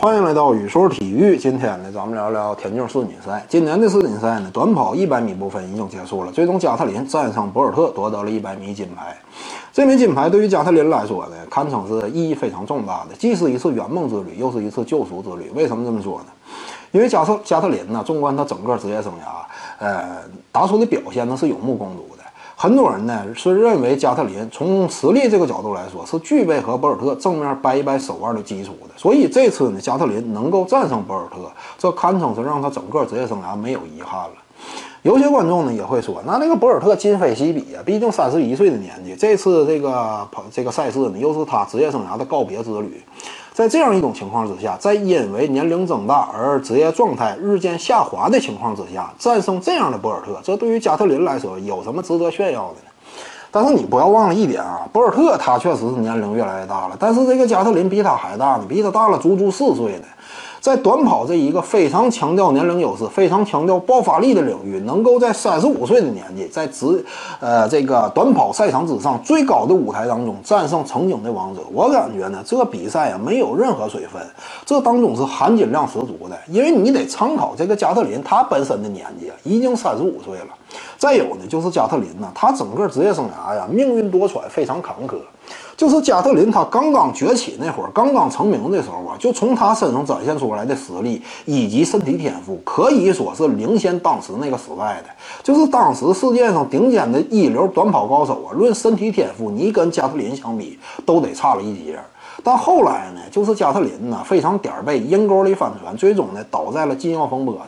欢迎来到宇说体育。今天呢，咱们聊聊田径世锦赛。今年的世锦赛呢，短跑一百米部分已经结束了，最终加特林战胜博尔特夺得了一百米金牌。这枚金牌对于加特林来说呢，堪称是意义非常重大的，既是一次圆梦之旅，又是一次救赎之旅。为什么这么说呢？因为加特加特林呢，纵观他整个职业生涯，呃，打出的表现呢是有目共睹的。很多人呢是认为加特林从实力这个角度来说是具备和博尔特正面掰一掰手腕的基础的，所以这次呢加特林能够战胜博尔特，这堪称是让他整个职业生涯没有遗憾了。有些观众呢也会说，那那个博尔特今非昔比啊，毕竟三十一岁的年纪，这次这个跑这个赛事呢又是他职业生涯的告别之旅。在这样一种情况之下，在因为年龄增大而职业状态日渐下滑的情况之下，战胜这样的博尔特，这对于加特林来说有什么值得炫耀的呢？但是你不要忘了一点啊，博尔特他确实是年龄越来越大了，但是这个加特林比他还大呢，比他大了足足四岁呢。在短跑这一个非常强调年龄优势、非常强调爆发力的领域，能够在三十五岁的年纪，在直呃这个短跑赛场之上最高的舞台当中战胜曾经的王者，我感觉呢，这比赛啊没有任何水分，这当中是含金量十足的。因为你得参考这个加特林，他本身的年纪啊已经三十五岁了。再有呢，就是加特林呢，他整个职业生涯呀，命运多舛，非常坎坷。就是加特林他刚刚崛起那会儿，刚刚成名的时候啊，就从他身上展现出来的实力以及身体天赋，可以说是领先当时那个时代的。就是当时世界上顶尖的一流短跑高手啊，论身体天赋，你跟加特林相比，都得差了一截。但后来呢，就是加特林呢非常点儿背，阴沟里翻船，最终呢倒在了禁药风波上。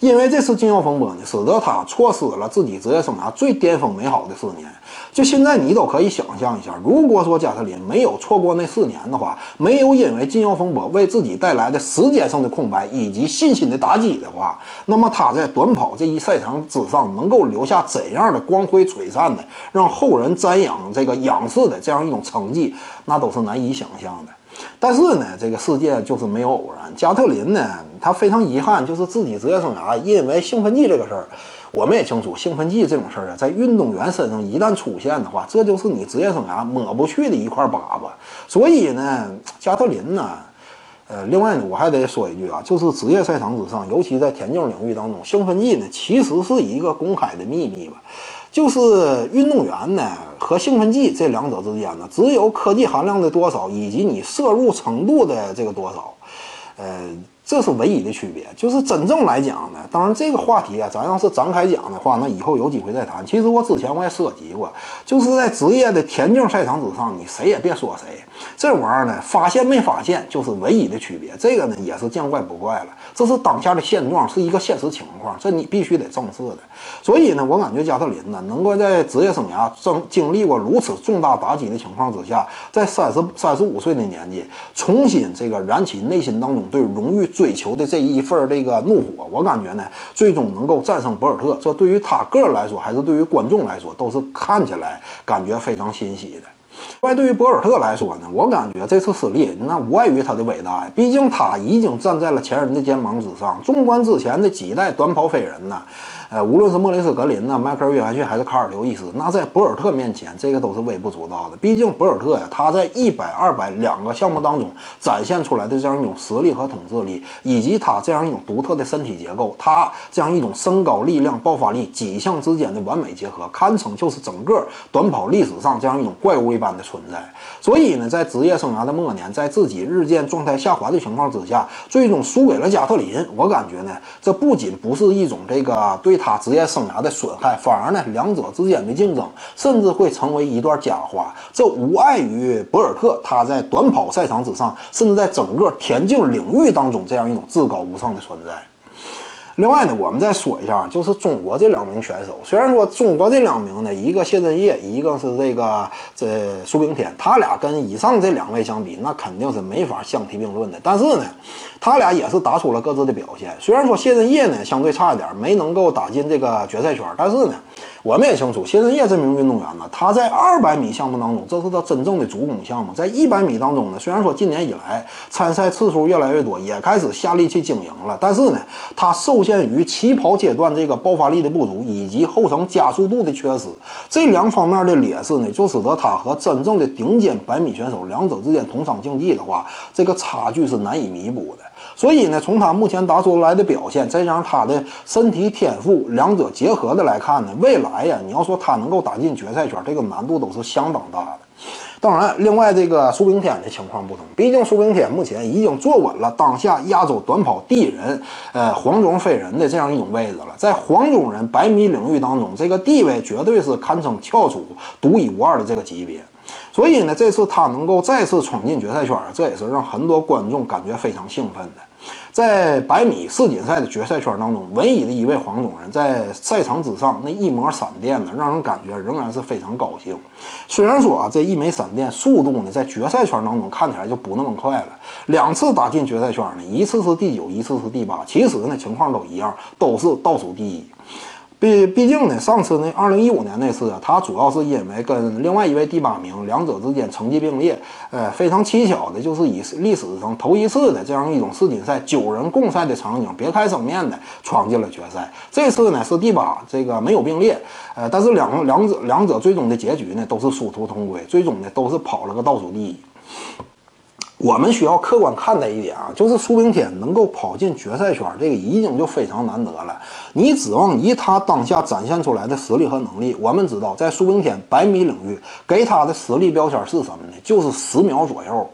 因为这次禁药风波呢，使得他错失了自己职业生涯最巅峰美好的四年。就现在，你都可以想象一下，如果说加特林没有错过那四年的话，没有因为禁药风波为自己带来的时间上的空白以及信心的打击的话，那么他在短跑这一赛场之上能够留下怎样的光辉璀璨的、让后人瞻仰、这个仰视的这样一种成绩，那都是难以想象的。但是呢，这个世界就是没有偶然。加特林呢，他非常遗憾，就是自己职业生涯因为兴奋剂这个事儿。我们也清楚，兴奋剂这种事儿啊，在运动员身上一旦出现的话，这就是你职业生涯抹不去的一块疤吧。所以呢，加特林呢，呃，另外呢，我还得说一句啊，就是职业赛场之上，尤其在田径领域当中，兴奋剂呢，其实是一个公开的秘密吧。就是运动员呢和兴奋剂这两者之间呢，只有科技含量的多少以及你摄入程度的这个多少，呃。这是唯一的区别，就是真正来讲呢，当然这个话题啊，咱要是展开讲的话，那以后有机会再谈。其实我之前我也涉及过，就是在职业的田径赛场之上，你谁也别说谁，这玩意儿呢，发现没发现就是唯一的区别。这个呢也是见怪不怪了，这是当下的现状，是一个现实情况，这你必须得正视的。所以呢，我感觉加特林呢，能够在职业生涯正经历过如此重大打击的情况之下，在三十三十五岁的年纪，重新这个燃起内心当中对荣誉。追求的这一份这个怒火，我感觉呢，最终能够战胜博尔特，这对于他个人来说，还是对于观众来说，都是看起来感觉非常欣喜的。另外，对于博尔特来说呢，我感觉这次失利那无碍于他的伟大呀，毕竟他已经站在了前人的肩膀之上。纵观之前的几代短跑飞人呢。呃，无论是莫里斯·格林呢、迈克尔·约翰逊还是卡尔·刘易斯，那在博尔特面前，这个都是微不足道的。毕竟博尔特呀，他在一百、二百两个项目当中展现出来的这样一种实力和统治力，以及他这样一种独特的身体结构，他这样一种身高、力量、爆发力几项之间的完美结合，堪称就是整个短跑历史上这样一种怪物一般的存在。所以呢，在职业生涯的末年，在自己日渐状态下滑的情况之下，最终输给了加特林。我感觉呢，这不仅不是一种这个对。他职业生涯的损害，反而呢，两者之间的竞争甚至会成为一段佳话。这无碍于博尔特他在短跑赛场之上，甚至在整个田径领域当中这样一种至高无上的存在。另外呢，我们再说一下，就是中国这两名选手。虽然说中国这两名呢，一个谢震业，一个是这个这苏炳添，他俩跟以上这两位相比，那肯定是没法相提并论的。但是呢，他俩也是打出了各自的表现。虽然说谢震业呢相对差一点，没能够打进这个决赛圈，但是呢。我们也清楚，谢震业这名运动员呢，他在二百米项目当中，这是他真正的主攻项目。在一百米当中呢，虽然说今年以来参赛次数越来越多，也开始下力气经营了，但是呢，他受受限于起跑阶段这个爆发力的不足，以及后程加速度的缺失，这两方面的劣势呢，就使得他和真正的顶尖百米选手两者之间同场竞技的话，这个差距是难以弥补的。所以呢，从他目前打出来的表现，再加上他的身体天赋，两者结合的来看呢，未来呀，你要说他能够打进决赛圈，这个难度都是相当大的。当然，另外这个苏炳添的情况不同，毕竟苏炳添目前已经坐稳了当下亚洲短跑第一人，呃，黄种飞人的这样一种位置了。在黄种人百米领域当中，这个地位绝对是堪称翘楚、独一无二的这个级别。所以呢，这次他能够再次闯进决赛圈，这也是让很多观众感觉非常兴奋的。在百米世锦赛的决赛圈当中，唯一的一位黄种人在赛场之上那一抹闪电呢，让人感觉仍然是非常高兴。虽然说啊，这一枚闪电速度呢，在决赛圈当中看起来就不那么快了。两次打进决赛圈呢，一次是第九，一次是第八，其实呢情况都一样，都是倒数第一。毕毕竟呢，上次那二零一五年那次啊，他主要是因为跟另外一位第八名两者之间成绩并列，呃，非常蹊跷的就是以历史上头一次的这样一种世锦赛九人共赛的场景，别开生面的闯进了决赛。这次呢是第八，这个没有并列，呃，但是两两者两者最终的结局呢都是殊途同归，最终呢都是跑了个倒数第一。我们需要客观看待一点啊，就是苏炳添能够跑进决赛圈，这个已经就非常难得了。你指望以他当下展现出来的实力和能力，我们知道，在苏炳添百米领域给他的实力标签是什么呢？就是十秒左右，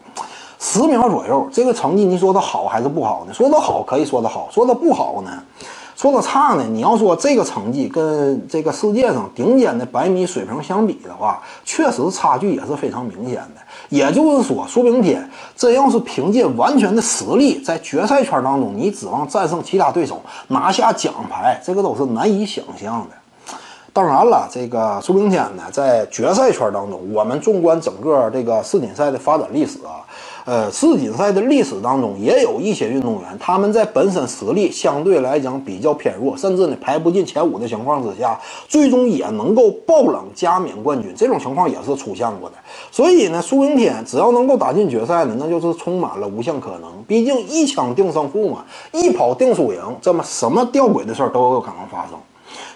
十秒左右这个成绩，你说他好还是不好呢？说他好可以说他好，说他不好呢？说的差呢？你要说这个成绩跟这个世界上顶尖的百米水平相比的话，确实差距也是非常明显的。也就是说，苏炳添真要是凭借完全的实力在决赛圈当中，你指望战胜其他对手拿下奖牌，这个都是难以想象的。当然了，这个苏炳添呢，在决赛圈当中，我们纵观整个这个世锦赛的发展历史啊。呃，世锦赛的历史当中，也有一些运动员，他们在本身实力相对来讲比较偏弱，甚至呢排不进前五的情况之下，最终也能够爆冷加冕冠军。这种情况也是出现过的。所以呢，苏炳添只要能够打进决赛呢，那就是充满了无限可能。毕竟一枪定胜负嘛，一跑定输赢，这么什么吊诡的事儿都有可能发生。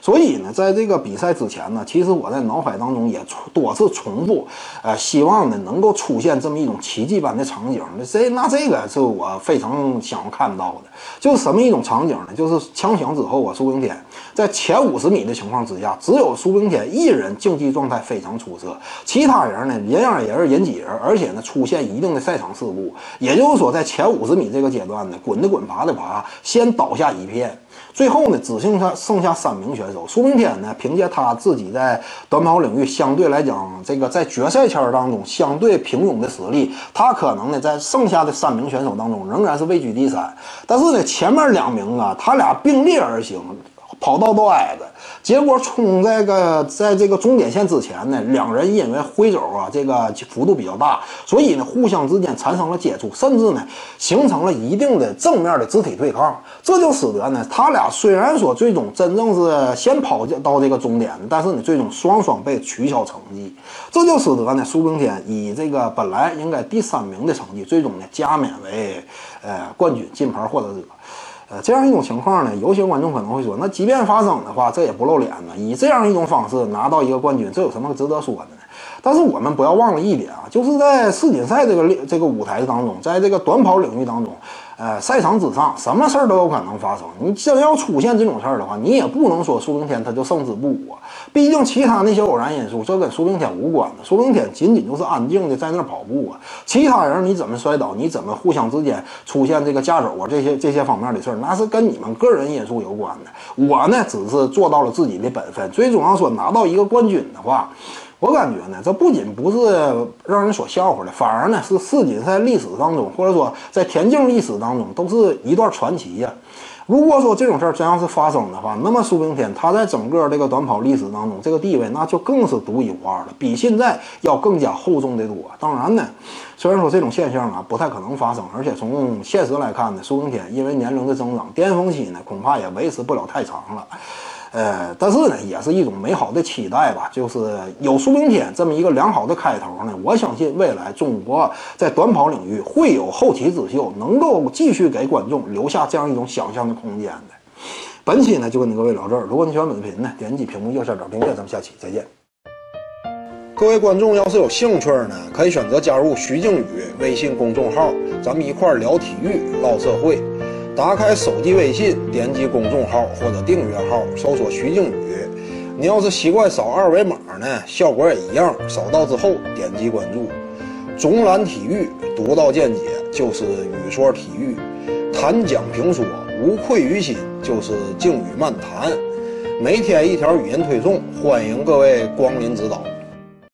所以呢，在这个比赛之前呢，其实我在脑海当中也多次重复，呃，希望呢能够出现这么一种奇迹般的场景。那这那这个是我非常想要看到的，就是什么一种场景呢？就是枪响之后啊，苏炳添在前五十米的情况之下，只有苏炳添一人竞技状态非常出色，其他人呢人样也是人挤人，而且呢出现一定的赛场事故。也就是说，在前五十米这个阶段呢，滚的滚，爬的爬，先倒下一片。最后呢，只剩下剩下三名选手。苏炳添呢，凭借他自己在短跑领域相对来讲，这个在决赛圈当中相对平庸的实力，他可能呢在剩下的三名选手当中仍然是位居第三。但是呢，前面两名啊，他俩并列而行，跑道都挨着。结果冲这个在这个终点线之前呢，两人因为挥肘啊，这个幅度比较大，所以呢互相之间产生了接触，甚至呢形成了一定的正面的肢体对抗。这就使得呢他俩虽然说最终真正是先跑到这个终点，但是呢最终双双被取消成绩。这就使得呢苏炳添以这个本来应该第三名的成绩，最终呢加冕为呃冠军金牌获得者。这样一种情况呢，有些观众可能会说，那即便发生的话，这也不露脸呢。以这样一种方式拿到一个冠军，这有什么值得说的呢？但是我们不要忘了一点啊，就是在世锦赛这个这个舞台当中，在这个短跑领域当中。呃，赛场之上，什么事儿都有可能发生。你真要出现这种事儿的话，你也不能说苏炳添他就胜之不武啊。毕竟其他那些偶然因素，这跟苏炳添无关的。苏炳添仅仅就是安静的在那儿跑步啊。其他人你怎么摔倒，你怎么互相之间出现这个架手啊，这些这些方面的事儿，那是跟你们个人因素有关的。我呢，只是做到了自己的本分。最终要说拿到一个冠军的话。我感觉呢，这不仅不是让人说笑话的，反而呢是世锦赛历史当中，或者说在田径历史当中，都是一段传奇呀。如果说这种事儿真要是发生的话，那么苏炳添他在整个这个短跑历史当中，这个地位那就更是独一无二了，比现在要更加厚重的多。当然呢，虽然说这种现象啊不太可能发生，而且从现实来看呢，苏炳添因为年龄的增长，巅峰期呢恐怕也维持不了太长了。呃，但是呢，也是一种美好的期待吧。就是有苏炳添这么一个良好的开头呢，我相信未来中国在短跑领域会有后起之秀，能够继续给观众留下这样一种想象的空间的。本期呢就跟各位聊这儿。如果你喜欢本视频呢，点击屏幕右下角订阅，咱们下期再见。各位观众要是有兴趣呢，可以选择加入徐静宇微信公众号，咱们一块聊体育、唠社会。打开手机微信，点击公众号或者订阅号，搜索徐静宇。你要是习惯扫二维码呢，效果也一样。扫到之后点击关注。总览体育，独到见解就是语说体育，谈讲评说无愧于心就是静语漫谈。每天一条语音推送，欢迎各位光临指导。